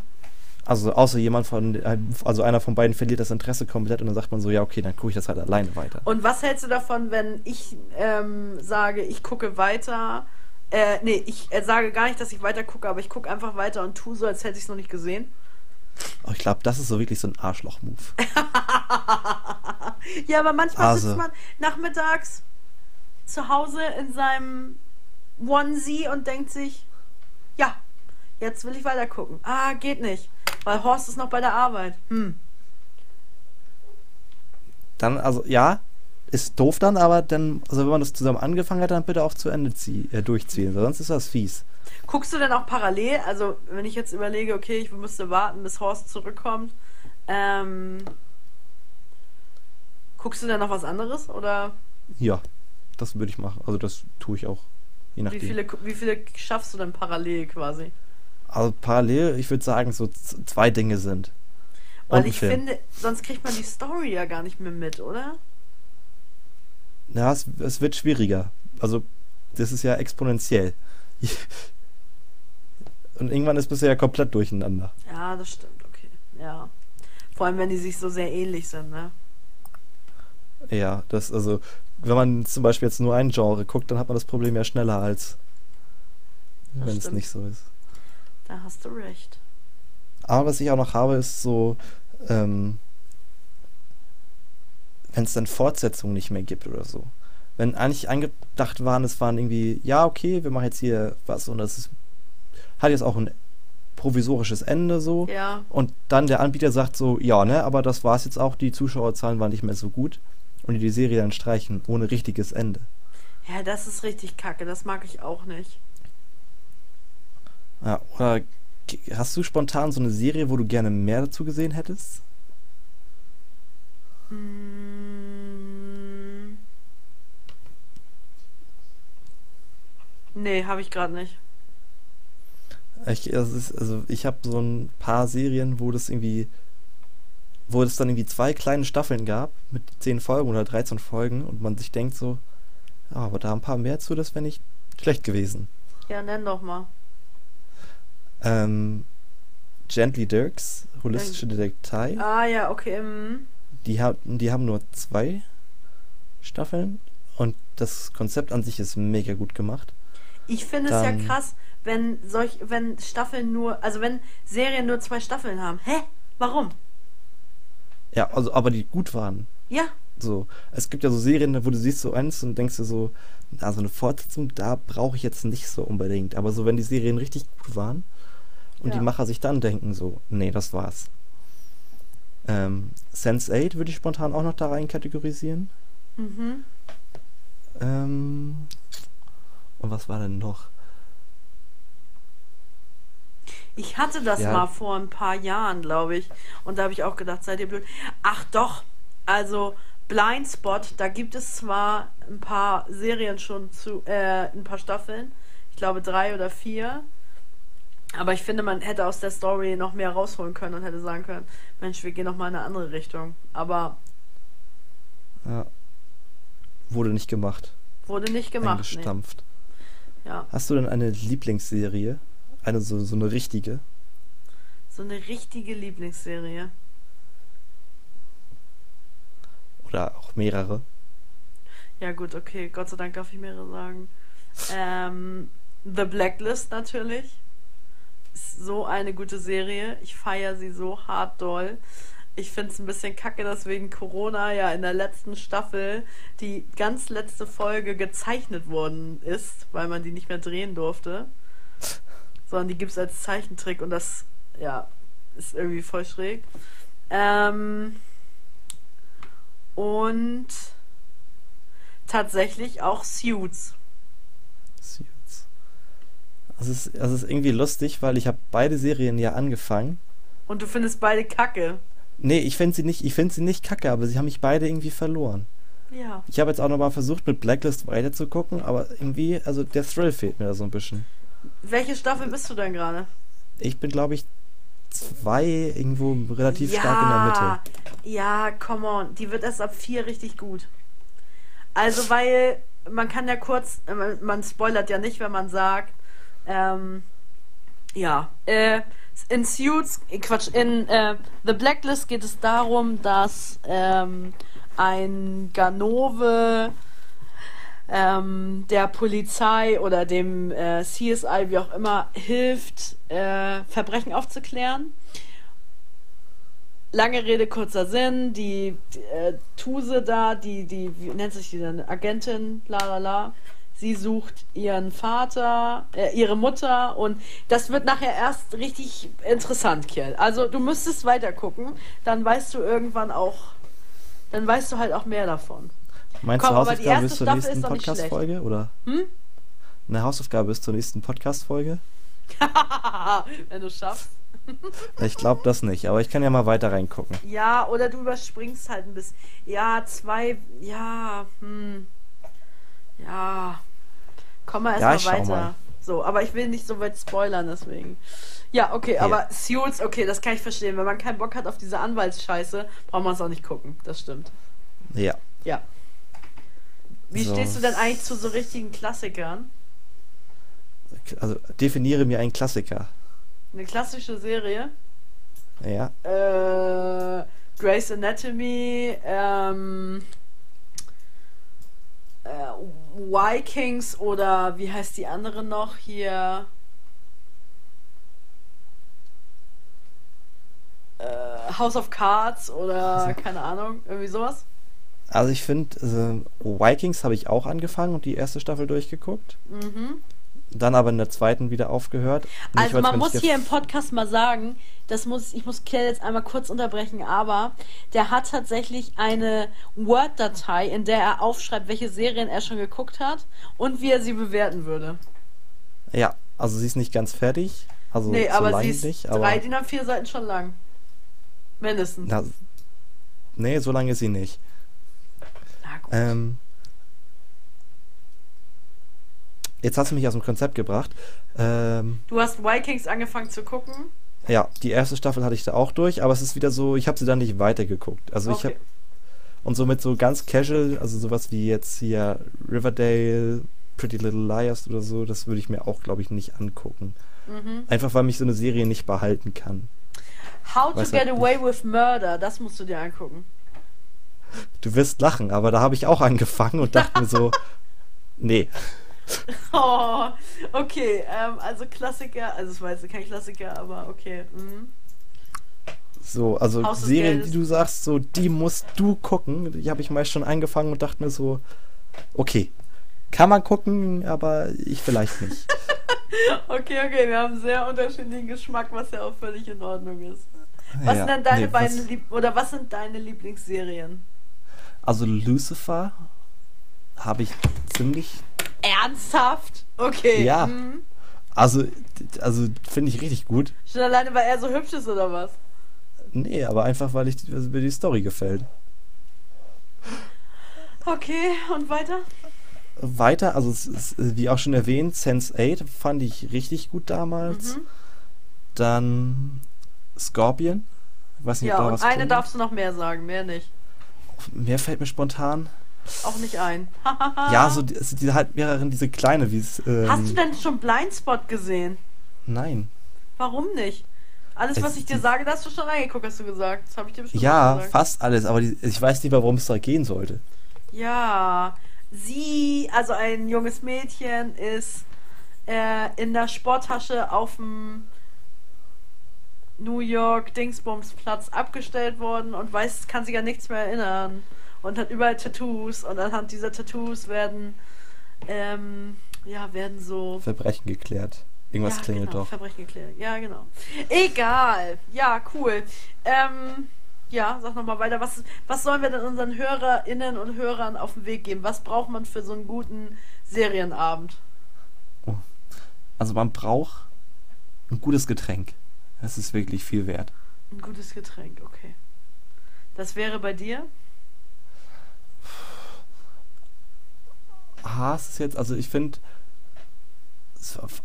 Speaker 2: Also außer jemand von, also einer von beiden verliert das Interesse komplett und dann sagt man so, ja okay, dann gucke ich das halt alleine weiter.
Speaker 1: Und was hältst du davon, wenn ich ähm, sage, ich gucke weiter? Äh, nee, ich äh, sage gar nicht, dass ich weiter gucke, aber ich gucke einfach weiter und tue so, als hätte ich es noch nicht gesehen.
Speaker 2: Oh, ich glaube, das ist so wirklich so ein Arschloch-Move. *laughs*
Speaker 1: ja, aber manchmal also. sitzt man nachmittags zu Hause in seinem Onesie und denkt sich, ja, jetzt will ich weiter gucken. Ah, geht nicht, weil Horst ist noch bei der Arbeit. Hm.
Speaker 2: Dann, also ja, ist doof dann, aber dann, also wenn man das zusammen angefangen hat, dann bitte auch zu Ende zieh, äh, durchziehen, sonst ist das fies.
Speaker 1: Guckst du denn auch parallel? Also, wenn ich jetzt überlege, okay, ich müsste warten, bis Horst zurückkommt, ähm, guckst du denn noch was anderes oder?
Speaker 2: Ja, das würde ich machen. Also, das tue ich auch. Je nachdem.
Speaker 1: Wie viele, wie viele schaffst du denn parallel quasi?
Speaker 2: Also, parallel, ich würde sagen, so zwei Dinge sind.
Speaker 1: Weil ich Film. finde, sonst kriegt man die Story ja gar nicht mehr mit, oder?
Speaker 2: Ja, es, es wird schwieriger. Also, das ist ja exponentiell. *laughs* Und irgendwann ist bisher ja komplett durcheinander.
Speaker 1: Ja, das stimmt, okay. Ja. Vor allem, wenn die sich so sehr ähnlich sind, ne?
Speaker 2: Ja, das, also, wenn man zum Beispiel jetzt nur ein Genre guckt, dann hat man das Problem ja schneller als wenn es nicht so ist.
Speaker 1: Da hast du recht.
Speaker 2: Aber was ich auch noch habe, ist so, ähm, wenn es dann Fortsetzungen nicht mehr gibt oder so. Wenn eigentlich angedacht waren, es waren irgendwie, ja, okay, wir machen jetzt hier was und das ist hat jetzt auch ein provisorisches Ende so.
Speaker 1: Ja.
Speaker 2: Und dann der Anbieter sagt so, ja, ne, aber das war es jetzt auch, die Zuschauerzahlen waren nicht mehr so gut. Und die die Serie dann streichen, ohne richtiges Ende.
Speaker 1: Ja, das ist richtig kacke, das mag ich auch nicht.
Speaker 2: Ja, oder hast du spontan so eine Serie, wo du gerne mehr dazu gesehen hättest?
Speaker 1: Mm. Nee, habe ich gerade nicht.
Speaker 2: Ich, ist, also ich habe so ein paar Serien, wo das irgendwie, wo es dann irgendwie zwei kleine Staffeln gab mit zehn Folgen oder 13 Folgen und man sich denkt so, ja, aber da ein paar mehr zu, das wäre nicht schlecht gewesen.
Speaker 1: Ja, nenn doch mal.
Speaker 2: Ähm, Gently Dirks, holistische Detektei.
Speaker 1: Ah ja, okay. Mm.
Speaker 2: Die, ha die haben nur zwei Staffeln und das Konzept an sich ist mega gut gemacht.
Speaker 1: Ich finde es ja krass, wenn solch, wenn Staffeln nur, also wenn Serien nur zwei Staffeln haben. Hä? Warum?
Speaker 2: Ja, also aber die gut waren.
Speaker 1: Ja.
Speaker 2: So, es gibt ja so Serien, wo du siehst so eins und denkst dir so, na, so eine Fortsetzung, da brauche ich jetzt nicht so unbedingt. Aber so, wenn die Serien richtig gut waren und ja. die Macher sich dann denken so, nee, das war's. Ähm, Sense8 würde ich spontan auch noch da rein kategorisieren. Mhm. Ähm, und was war denn noch?
Speaker 1: Ich hatte das ja. mal vor ein paar Jahren, glaube ich. Und da habe ich auch gedacht, seid ihr blöd. Ach doch, also Blindspot, da gibt es zwar ein paar Serien schon zu, äh, ein paar Staffeln. Ich glaube drei oder vier. Aber ich finde, man hätte aus der Story noch mehr rausholen können und hätte sagen können, Mensch, wir gehen noch mal in eine andere Richtung. Aber
Speaker 2: ja. Wurde nicht gemacht.
Speaker 1: Wurde nicht gemacht.
Speaker 2: Eingestampft.
Speaker 1: Nee. Ja.
Speaker 2: Hast du denn eine Lieblingsserie? Eine so, so eine richtige.
Speaker 1: So eine richtige Lieblingsserie.
Speaker 2: Oder auch mehrere.
Speaker 1: Ja gut, okay. Gott sei Dank darf ich mehrere sagen. Ähm, The Blacklist natürlich. Ist so eine gute Serie. Ich feiere sie so hart doll. Ich finde es ein bisschen kacke, dass wegen Corona ja in der letzten Staffel die ganz letzte Folge gezeichnet worden ist, weil man die nicht mehr drehen durfte. Sondern die gibt es als Zeichentrick und das, ja, ist irgendwie voll schräg. Ähm, und tatsächlich auch Suits.
Speaker 2: Suits. Also es, ist, also es ist irgendwie lustig, weil ich habe beide Serien ja angefangen.
Speaker 1: Und du findest beide kacke.
Speaker 2: Nee, ich finde sie nicht, ich finde sie nicht kacke, aber sie haben mich beide irgendwie verloren.
Speaker 1: Ja.
Speaker 2: Ich habe jetzt auch nochmal versucht, mit Blacklist weiterzugucken, aber irgendwie, also der Thrill fehlt mir da so ein bisschen.
Speaker 1: Welche Staffel bist du denn gerade?
Speaker 2: Ich bin, glaube ich, zwei irgendwo relativ ja, stark in der
Speaker 1: Mitte. Ja, come on. Die wird erst ab vier richtig gut. Also, weil man kann ja kurz, man spoilert ja nicht, wenn man sagt, ähm, ja, äh, in Suits, äh, Quatsch, in äh, The Blacklist geht es darum, dass ähm, ein Ganove ähm, der Polizei oder dem äh, CSI, wie auch immer, hilft, äh, Verbrechen aufzuklären. Lange Rede, kurzer Sinn, die, die äh, Tuse da, die, die, wie nennt sich die denn? Agentin, la la la. Sie sucht ihren Vater, äh, ihre Mutter und das wird nachher erst richtig interessant, Kiel. Also du müsstest weiter gucken, dann weißt du irgendwann auch, dann weißt du halt auch mehr davon.
Speaker 2: Meinst Komm, du Hausaufgabe bis zur nächsten Podcast-Folge? Oder? Hm? Eine Hausaufgabe bis zur nächsten Podcast-Folge? *laughs*
Speaker 1: Wenn du schaffst. *laughs*
Speaker 2: ich glaube das nicht, aber ich kann ja mal weiter reingucken.
Speaker 1: Ja, oder du überspringst halt ein bisschen. Ja, zwei, ja, hm. Ja. Komm mal erstmal ja, weiter. Mal. So, aber ich will nicht so weit spoilern, deswegen. Ja, okay, ja. aber Suits, okay, das kann ich verstehen. Wenn man keinen Bock hat auf diese Anwaltsscheiße, braucht man es auch nicht gucken. Das stimmt.
Speaker 2: Ja.
Speaker 1: Ja. Wie so. stehst du denn eigentlich zu so richtigen Klassikern?
Speaker 2: Also definiere mir einen Klassiker.
Speaker 1: Eine klassische Serie?
Speaker 2: Ja.
Speaker 1: Äh, Grey's Anatomy, ähm, äh, Vikings oder wie heißt die andere noch hier? Äh, House of Cards oder keine Ahnung, irgendwie sowas.
Speaker 2: Also ich finde, also Vikings habe ich auch angefangen und die erste Staffel durchgeguckt. Mhm. Dann aber in der zweiten wieder aufgehört.
Speaker 1: Also man muss hier im Podcast mal sagen, das muss, ich muss Claire jetzt einmal kurz unterbrechen, aber der hat tatsächlich eine Word-Datei, in der er aufschreibt, welche Serien er schon geguckt hat und wie er sie bewerten würde.
Speaker 2: Ja, also sie ist nicht ganz fertig. Also
Speaker 1: nee, so aber sie ist nicht, aber drei DIN A4 Seiten schon lang. Mindestens. Na,
Speaker 2: nee, so lange ist sie nicht. Ähm, jetzt hast du mich aus dem Konzept gebracht. Ähm,
Speaker 1: du hast Vikings angefangen zu gucken?
Speaker 2: Ja, die erste Staffel hatte ich da auch durch, aber es ist wieder so, ich habe sie dann nicht weitergeguckt. Also okay. ich habe und somit so ganz casual, also sowas wie jetzt hier Riverdale, Pretty Little Liars oder so, das würde ich mir auch, glaube ich, nicht angucken. Mhm. Einfach weil mich so eine Serie nicht behalten kann.
Speaker 1: How to Get Away with Murder, das musst du dir angucken.
Speaker 2: Du wirst lachen, aber da habe ich auch angefangen und dachte mir so, *laughs* nee. *laughs*
Speaker 1: Oh, okay, ähm, also Klassiker, also es war jetzt kein Klassiker, aber okay. Mhm.
Speaker 2: So, also Haus Serien, die du sagst, so, die musst du gucken. Die habe ich meist schon angefangen und dachte mir so, okay, kann man gucken, aber ich vielleicht nicht. *laughs*
Speaker 1: okay, okay, wir haben sehr unterschiedlichen Geschmack, was ja auch völlig in Ordnung ist. Was ja, sind denn deine nee, beiden Lieb oder was sind deine Lieblingsserien?
Speaker 2: Also Lucifer habe ich ziemlich.
Speaker 1: Ernsthaft? Okay.
Speaker 2: Ja. Mhm. Also, also finde ich richtig gut.
Speaker 1: Schon alleine, weil er so hübsch ist oder was?
Speaker 2: Nee, aber einfach, weil ich also mir die Story gefällt.
Speaker 1: Okay, und weiter?
Speaker 2: Weiter, also ist, wie auch schon erwähnt, Sense8 fand ich richtig gut damals. Mhm. Dann Scorpion.
Speaker 1: Ich weiß nicht, ja, und eine kommt. darfst du noch mehr sagen, mehr nicht.
Speaker 2: Mehr fällt mir spontan.
Speaker 1: Auch nicht ein. *laughs*
Speaker 2: ja, so die, also die halt mehreren, diese kleine, wie es.
Speaker 1: Ähm Hast du denn schon Blindspot gesehen?
Speaker 2: Nein.
Speaker 1: Warum nicht? Alles, was ich dir sage, da hast du schon reingeguckt, hast du gesagt. Das habe ich dir
Speaker 2: bestimmt Ja, fast alles, aber die, ich weiß nicht mehr, worum es da gehen sollte.
Speaker 1: Ja, sie, also ein junges Mädchen, ist äh, in der Sporttasche auf dem New York Dingsbumsplatz abgestellt worden und weiß, kann sich an nichts mehr erinnern und hat überall Tattoos und anhand dieser Tattoos werden ähm, ja werden so
Speaker 2: Verbrechen geklärt. Irgendwas
Speaker 1: ja,
Speaker 2: klingelt
Speaker 1: genau,
Speaker 2: doch.
Speaker 1: Verbrechen geklärt. Ja, genau. Egal. Ja, cool. Ähm, ja, sag nochmal weiter. Was, was sollen wir denn unseren Hörerinnen und Hörern auf den Weg geben? Was braucht man für so einen guten Serienabend?
Speaker 2: Also man braucht ein gutes Getränk. Das ist wirklich viel wert.
Speaker 1: Ein gutes Getränk, okay. Das wäre bei dir?
Speaker 2: Es ist jetzt, also ich finde,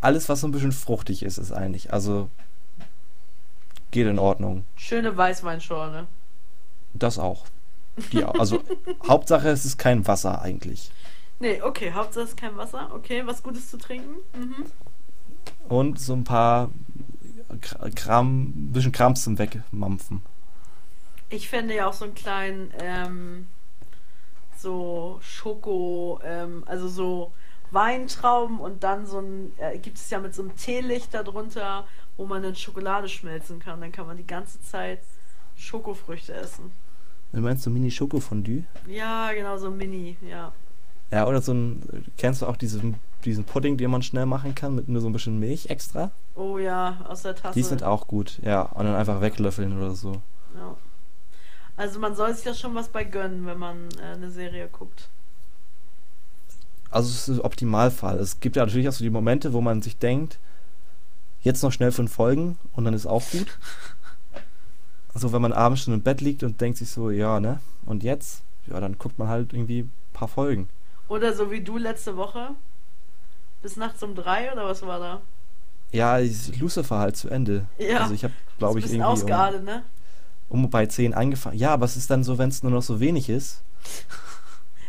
Speaker 2: alles, was so ein bisschen fruchtig ist, ist eigentlich. Also geht in Ordnung.
Speaker 1: Schöne Weißweinschorle.
Speaker 2: Das auch. Die, also *laughs* Hauptsache es ist kein Wasser eigentlich.
Speaker 1: Nee, okay, Hauptsache es ist kein Wasser. Okay, was Gutes zu trinken. Mhm.
Speaker 2: Und so ein paar Kram, ein bisschen Krams zum Wegmampfen.
Speaker 1: Ich fände ja auch so einen kleinen, ähm, so Schoko, ähm, also so Weintrauben und dann so ein, äh, gibt es ja mit so einem Teelicht darunter, wo man dann Schokolade schmelzen kann. Dann kann man die ganze Zeit Schokofrüchte essen.
Speaker 2: Du meinst so Mini-Schokofondue?
Speaker 1: Ja, genau, so Mini, ja.
Speaker 2: Ja, oder so ein, kennst du auch diesen, diesen Pudding, den man schnell machen kann, mit nur so ein bisschen Milch extra?
Speaker 1: Oh ja, aus der Tasse.
Speaker 2: Die sind auch gut, ja. Und dann einfach weglöffeln oder so.
Speaker 1: Ja. Also man soll sich da schon was bei gönnen, wenn man äh, eine Serie guckt.
Speaker 2: Also es ist ein Optimalfall. Es gibt ja natürlich auch so die Momente, wo man sich denkt, jetzt noch schnell fünf Folgen und dann ist auch gut. *laughs* Also wenn man abends schon im Bett liegt und denkt sich so, ja, ne? Und jetzt? Ja, dann guckt man halt irgendwie ein paar Folgen.
Speaker 1: Oder so wie du letzte Woche? Bis nachts um drei oder was war da?
Speaker 2: Ja, Lucifer halt zu Ende.
Speaker 1: Ja.
Speaker 2: Also ich habe, glaube ich, irgendwie
Speaker 1: ausgeadelt, ne?
Speaker 2: Um, bei 10 angefangen. Ja, aber es ist dann so, wenn es nur noch so wenig ist.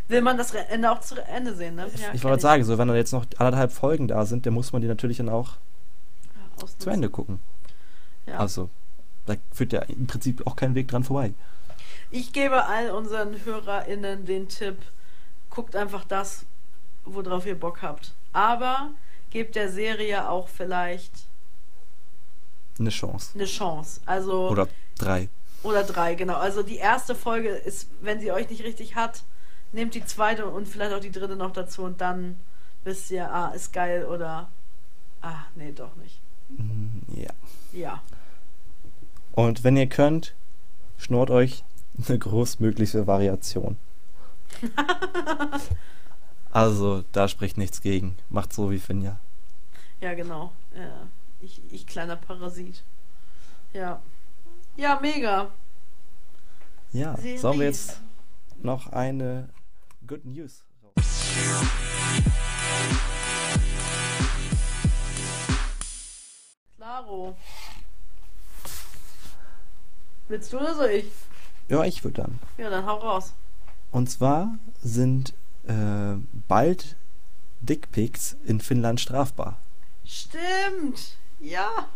Speaker 1: Will man das Ende auch zu Ende sehen, ne?
Speaker 2: Ja, ich wollte sagen, so wenn dann jetzt noch anderthalb Folgen da sind, dann muss man die natürlich dann auch ja, zu Ende gucken. Ja. Also, da führt ja im Prinzip auch kein Weg dran vorbei.
Speaker 1: Ich gebe all unseren HörerInnen den Tipp, guckt einfach das, worauf ihr Bock habt. Aber gebt der Serie auch vielleicht
Speaker 2: eine Chance.
Speaker 1: Eine Chance. Also.
Speaker 2: Oder drei.
Speaker 1: Oder drei, genau. Also die erste Folge ist, wenn sie euch nicht richtig hat, nehmt die zweite und vielleicht auch die dritte noch dazu und dann wisst ihr, ah, ist geil oder ah, nee, doch nicht.
Speaker 2: Mm, ja.
Speaker 1: Ja.
Speaker 2: Und wenn ihr könnt, schnurrt euch eine großmögliche Variation. *laughs* also, da spricht nichts gegen. Macht so wie Finja.
Speaker 1: Ja, genau. Ja. Ich, ich kleiner Parasit. Ja. Ja, mega.
Speaker 2: Ja, Serie. sollen wir jetzt noch eine Good News?
Speaker 1: Klaro. Willst du oder soll ich?
Speaker 2: Ja, ich würde dann.
Speaker 1: Ja, dann hau raus.
Speaker 2: Und zwar sind äh, bald Dickpics in Finnland strafbar.
Speaker 1: Stimmt. Ja.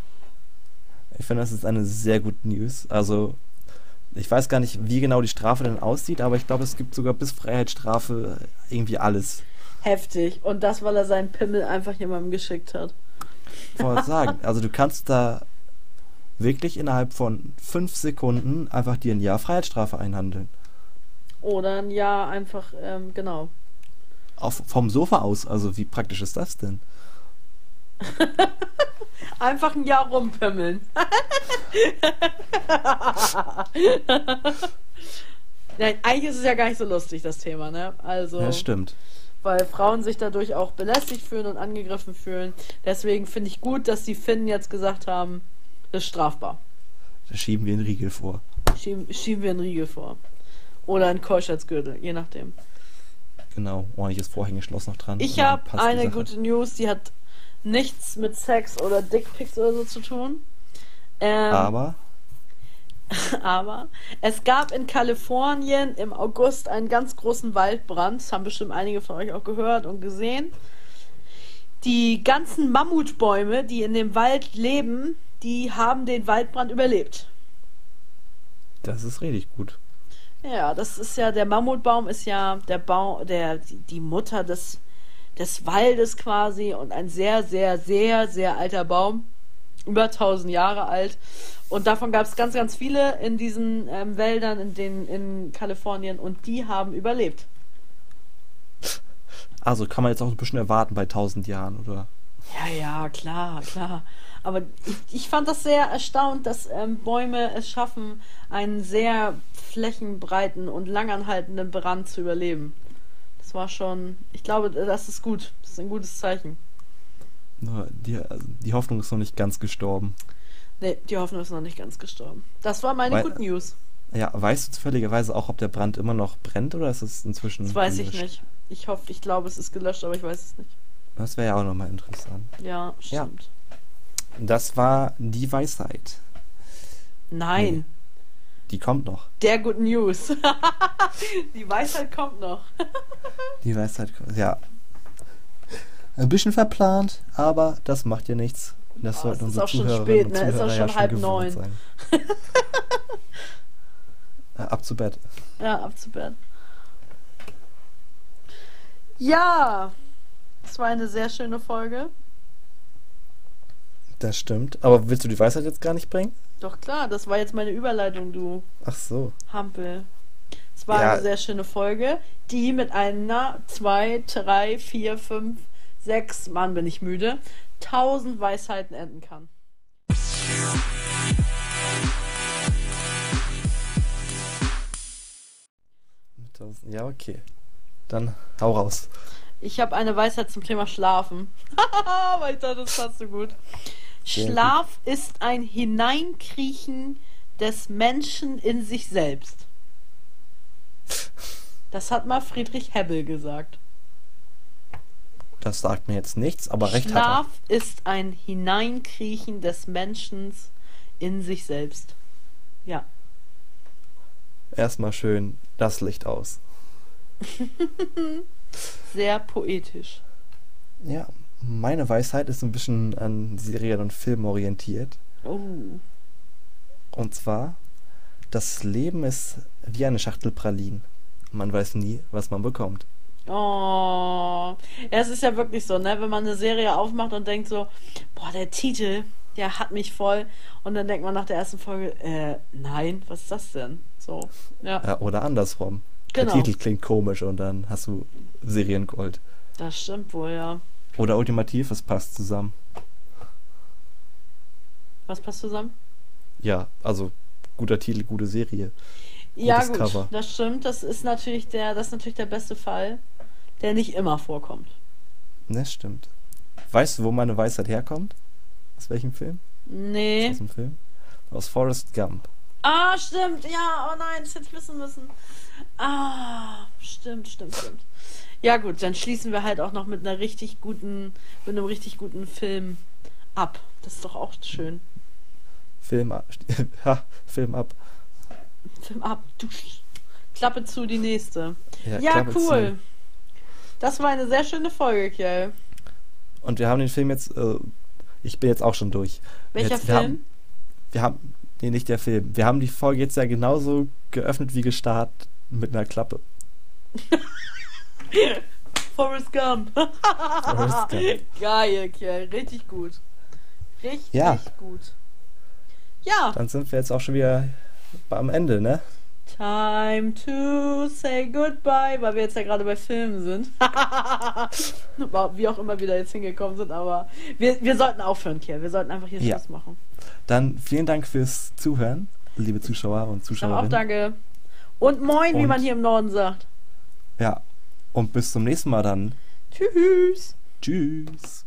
Speaker 2: Ich finde, das ist eine sehr gute News. Also, ich weiß gar nicht, wie genau die Strafe denn aussieht, aber ich glaube, es gibt sogar bis Freiheitsstrafe irgendwie alles.
Speaker 1: Heftig. Und das, weil er seinen Pimmel einfach jemandem geschickt hat.
Speaker 2: Ich wollte *laughs* sagen, also du kannst da wirklich innerhalb von fünf Sekunden einfach dir ein Jahr Freiheitsstrafe einhandeln.
Speaker 1: Oder ein Jahr einfach, ähm, genau.
Speaker 2: Auf, vom Sofa aus, also wie praktisch ist das denn? *laughs*
Speaker 1: Einfach ein Jahr rumpimmeln. *laughs* Nein, eigentlich ist es ja gar nicht so lustig, das Thema, ne? Also.
Speaker 2: Ja, stimmt.
Speaker 1: Weil Frauen sich dadurch auch belästigt fühlen und angegriffen fühlen. Deswegen finde ich gut, dass die Finnen jetzt gesagt haben, das ist strafbar.
Speaker 2: Da schieben wir einen Riegel vor.
Speaker 1: Schieben, schieben wir einen Riegel vor. Oder einen Keuschheitsgürtel, je nachdem.
Speaker 2: Genau, ordentliches Vorhängeschloss noch dran.
Speaker 1: Ich habe eine gute News, die hat nichts mit Sex oder Dickpics oder so zu tun.
Speaker 2: Ähm, aber? *laughs*
Speaker 1: aber es gab in Kalifornien im August einen ganz großen Waldbrand. Das haben bestimmt einige von euch auch gehört und gesehen. Die ganzen Mammutbäume, die in dem Wald leben, die haben den Waldbrand überlebt.
Speaker 2: Das ist richtig gut.
Speaker 1: Ja, das ist ja, der Mammutbaum ist ja der Baum, der, die Mutter des des Waldes quasi und ein sehr, sehr, sehr, sehr alter Baum. über 1000 Jahre alt. Und davon gab es ganz, ganz viele in diesen ähm, Wäldern in, den, in Kalifornien und die haben überlebt.
Speaker 2: Also kann man jetzt auch ein bisschen erwarten bei 1000 Jahren, oder?
Speaker 1: Ja, ja, klar, klar. Aber ich, ich fand das sehr erstaunt, dass ähm, Bäume es schaffen, einen sehr flächenbreiten und langanhaltenden Brand zu überleben. Das war schon, ich glaube, das ist gut. Das ist ein gutes Zeichen.
Speaker 2: Die, die Hoffnung ist noch nicht ganz gestorben.
Speaker 1: Nee, die Hoffnung ist noch nicht ganz gestorben. Das war meine
Speaker 2: Weil-
Speaker 1: Good News.
Speaker 2: Ja, weißt du zufälligerweise auch, ob der Brand immer noch brennt oder ist es inzwischen.
Speaker 1: Das weiß ich
Speaker 2: gelöscht?
Speaker 1: nicht. Ich hoffe, ich glaube, es ist gelöscht, aber ich weiß es nicht.
Speaker 2: Das wäre ja auch nochmal interessant.
Speaker 1: Ja,
Speaker 2: Ja.
Speaker 1: stimmt.
Speaker 2: Das war die Weisheit.
Speaker 1: Nein,
Speaker 2: Die kommt noch.
Speaker 1: der Good News. *laughs* die Weisheit kommt noch. *laughs*
Speaker 2: Die Weisheit kommt. Ja. Ein bisschen verplant, aber das macht ja nichts. Das
Speaker 1: Ah,
Speaker 2: sollten
Speaker 1: es ist
Speaker 2: unsere
Speaker 1: auch schon
Speaker 2: Zuhörerinnen
Speaker 1: spät,
Speaker 2: und
Speaker 1: ne? Es ist auch
Speaker 2: Zuhörer ja
Speaker 1: schon halb neun.
Speaker 2: sein. *laughs* Äh, Ab zu Bett.
Speaker 1: Ja, ab zu Bett. Ja, es war eine sehr schöne Folge.
Speaker 2: Das stimmt. Aber willst du die Weisheit jetzt gar nicht bringen?
Speaker 1: Doch klar, das war jetzt meine Überleitung, du
Speaker 2: Ach so.
Speaker 1: Hampel. Es war
Speaker 2: Ja.
Speaker 1: eine sehr schöne Folge, die mit einer, zwei, drei, vier, fünf, sechs, Mann, bin ich müde, tausend Weisheiten enden kann.
Speaker 2: Ja, okay. Dann hau raus.
Speaker 1: Ich habe eine Weisheit zum Thema Schlafen. *laughs* Weil ich dachte, das passt so gut. Schlaf ist ein Hineinkriechen des Menschen in sich selbst. Das hat mal Friedrich Hebbel gesagt.
Speaker 2: Das sagt mir jetzt nichts, aber recht hat
Speaker 1: Schlaf ist ein Hineinkriechen des Menschen in sich selbst. Ja.
Speaker 2: er. Erstmal schön das Licht aus. *laughs*
Speaker 1: Sehr poetisch.
Speaker 2: Ja, meine Weisheit ist ein bisschen an Serien und Film orientiert.
Speaker 1: Oh.
Speaker 2: Und zwar, das Leben ist wie eine Schachtel Pralinen. Man weiß nie, was man bekommt.
Speaker 1: Oh. Ja, es ist ja wirklich so, ne? Wenn man eine Serie aufmacht und denkt so, boah, der Titel, der hat mich voll. Und dann denkt man nach der ersten Folge, äh, nein, was ist das denn? So, ja,
Speaker 2: Ja, oder andersrum.
Speaker 1: Genau.
Speaker 2: Der Titel klingt komisch und dann hast du Seriengold.
Speaker 1: das stimmt wohl, ja.
Speaker 2: Oder ultimativ, es passt zusammen.
Speaker 1: Was passt zusammen?
Speaker 2: Ja, also guter Titel, gute Serie.
Speaker 1: Ja, gut,
Speaker 2: Cover.
Speaker 1: das stimmt. Das ist natürlich der, das ist natürlich der beste Fall, der nicht immer vorkommt.
Speaker 2: Ne, stimmt. Weißt du, wo meine Weisheit herkommt? Aus welchem Film?
Speaker 1: Nee.
Speaker 2: Aus dem Film? Aus Forrest Gump.
Speaker 1: Ah, stimmt, ja, oh nein, das hätte ich wissen müssen. Ah, stimmt, stimmt, stimmt. Ja, gut, dann schließen wir halt auch noch mit einer richtig guten, mit einem richtig guten Film ab. Das ist doch auch schön.
Speaker 2: Film ab. *laughs* ha, Film ab.
Speaker 1: Film ab. Du, Klappe zu, die nächste. Ja,
Speaker 2: Klappe
Speaker 1: cool.
Speaker 2: zu.
Speaker 1: Das war eine sehr schöne Folge, Kjell.
Speaker 2: Und wir haben den Film jetzt. Äh, ich bin jetzt auch schon durch.
Speaker 1: Welcher
Speaker 2: jetzt, Wir
Speaker 1: Film?
Speaker 2: haben, wir haben. Nee, nicht der Film. Wir haben die Folge jetzt ja genauso geöffnet wie gestartet mit einer Klappe. *laughs*
Speaker 1: Forrest Gump.
Speaker 2: Forrest Gump. *laughs*
Speaker 1: Geil, Kjell. Richtig gut. Richtig
Speaker 2: Ja.
Speaker 1: gut. Ja.
Speaker 2: Dann sind wir jetzt auch schon wieder am Ende, ne?
Speaker 1: Time to say goodbye, weil wir jetzt ja gerade bei Filmen sind. *laughs* Wie auch immer wir da jetzt hingekommen sind, aber wir, wir sollten aufhören, Kier. Wir sollten einfach hier
Speaker 2: Ja.
Speaker 1: Schluss machen.
Speaker 2: Dann vielen Dank fürs Zuhören, liebe Zuschauer und
Speaker 1: Zuschauerinnen. Auch danke. Und moin,
Speaker 2: und, wie
Speaker 1: man hier im Norden sagt.
Speaker 2: Ja, und bis zum nächsten Mal dann.
Speaker 1: Tschüss.
Speaker 2: Tschüss.